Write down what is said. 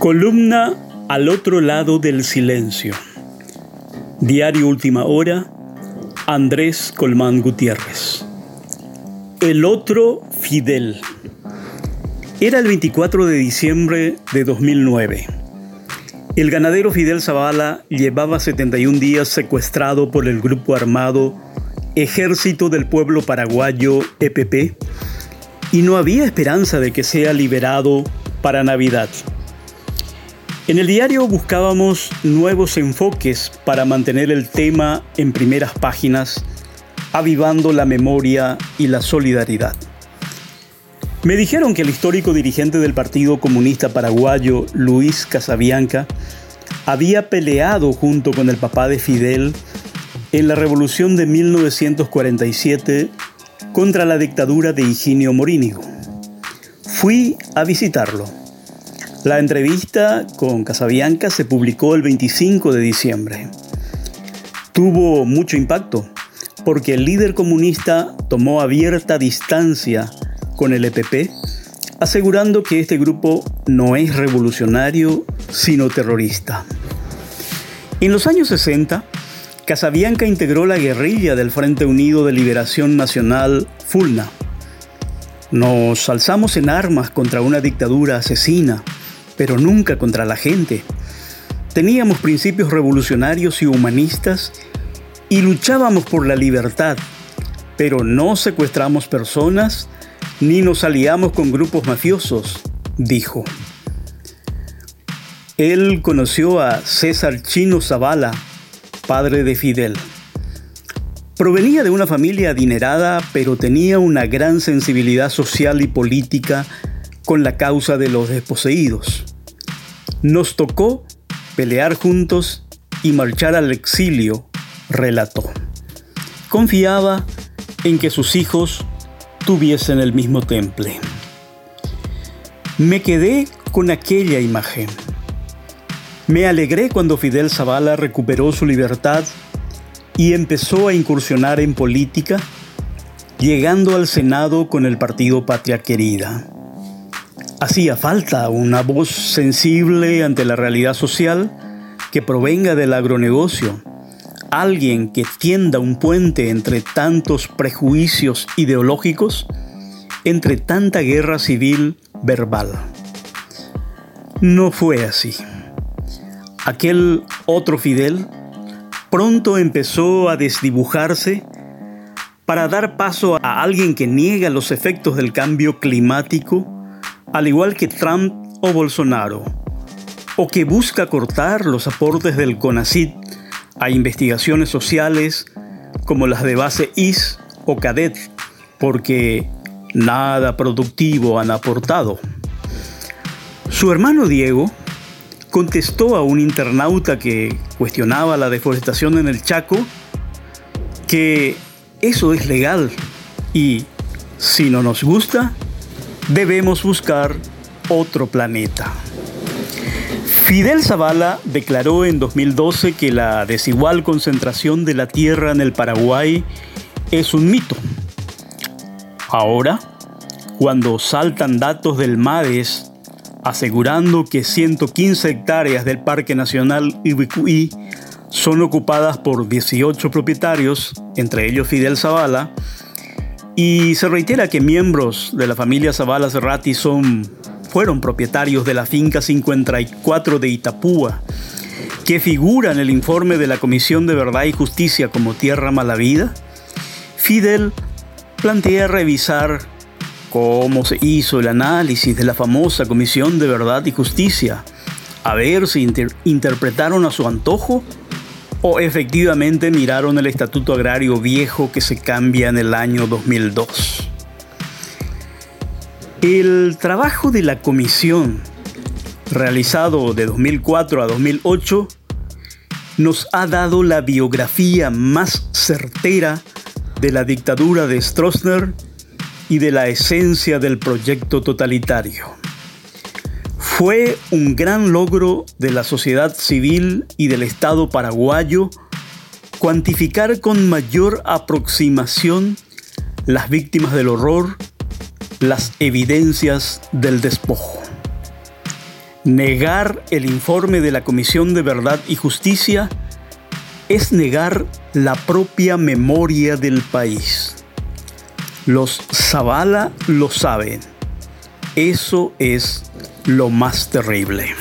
Columna al otro lado del silencio. Diario Última Hora, Andrés Colmán Gutiérrez. El otro Fidel. Era el 24 de diciembre de 2009. El ganadero Fidel Zavala llevaba 71 días secuestrado por el grupo armado Ejército del Pueblo Paraguayo EPP y no había esperanza de que sea liberado para Navidad. En el diario buscábamos nuevos enfoques para mantener el tema en primeras páginas, avivando la memoria y la solidaridad. Me dijeron que el histórico dirigente del Partido Comunista Paraguayo, Luis Casabianca, había peleado junto con el papá de Fidel en la revolución de 1947 contra la dictadura de Higinio Morínigo. Fui a visitarlo la entrevista con Casabianca se publicó el 25 de diciembre. Tuvo mucho impacto porque el líder comunista tomó abierta distancia con el EPP, asegurando que este grupo no es revolucionario, sino terrorista. En los años 60, Casabianca integró la guerrilla del Frente Unido de Liberación Nacional, FULNA. Nos alzamos en armas contra una dictadura asesina, pero nunca contra la gente. Teníamos principios revolucionarios y humanistas y luchábamos por la libertad, pero no secuestramos personas ni nos aliamos con grupos mafiosos, dijo. Él conoció a César Chino Zavala, padre de Fidel. Provenía de una familia adinerada, pero tenía una gran sensibilidad social y política con la causa de los desposeídos. Nos tocó pelear juntos y marchar al exilio, relató. Confiaba en que sus hijos tuviesen el mismo temple. Me quedé con aquella imagen. Me alegré cuando Fidel Zavala recuperó su libertad y empezó a incursionar en política, llegando al Senado con el partido Patria Querida. Hacía falta una voz sensible ante la realidad social que provenga del agronegocio, alguien que tienda un puente entre tantos prejuicios ideológicos, entre tanta guerra civil verbal. No fue así. Aquel otro Fidel pronto empezó a desdibujarse para dar paso a alguien que niega los efectos del cambio climático al igual que Trump o Bolsonaro, o que busca cortar los aportes del CONACID a investigaciones sociales como las de base IS o CADET, porque nada productivo han aportado. Su hermano Diego contestó a un internauta que cuestionaba la deforestación en el Chaco que eso es legal y si no nos gusta, debemos buscar otro planeta. Fidel Zavala declaró en 2012 que la desigual concentración de la tierra en el Paraguay es un mito. Ahora, cuando saltan datos del MADES asegurando que 115 hectáreas del Parque Nacional Ibicuí son ocupadas por 18 propietarios, entre ellos Fidel Zavala, y se reitera que miembros de la familia Zavala Serrati son, fueron propietarios de la finca 54 de Itapúa, que figura en el informe de la Comisión de Verdad y Justicia como tierra malavida. Fidel plantea revisar cómo se hizo el análisis de la famosa Comisión de Verdad y Justicia, a ver si interpretaron a su antojo o efectivamente miraron el Estatuto Agrario viejo que se cambia en el año 2002. El trabajo de la comisión, realizado de 2004 a 2008, nos ha dado la biografía más certera de la dictadura de Stroessner y de la esencia del proyecto totalitario. Fue un gran logro de la sociedad civil y del Estado paraguayo cuantificar con mayor aproximación las víctimas del horror, las evidencias del despojo. Negar el informe de la Comisión de Verdad y Justicia es negar la propia memoria del país. Los Zavala lo saben. Eso es lo más terrible.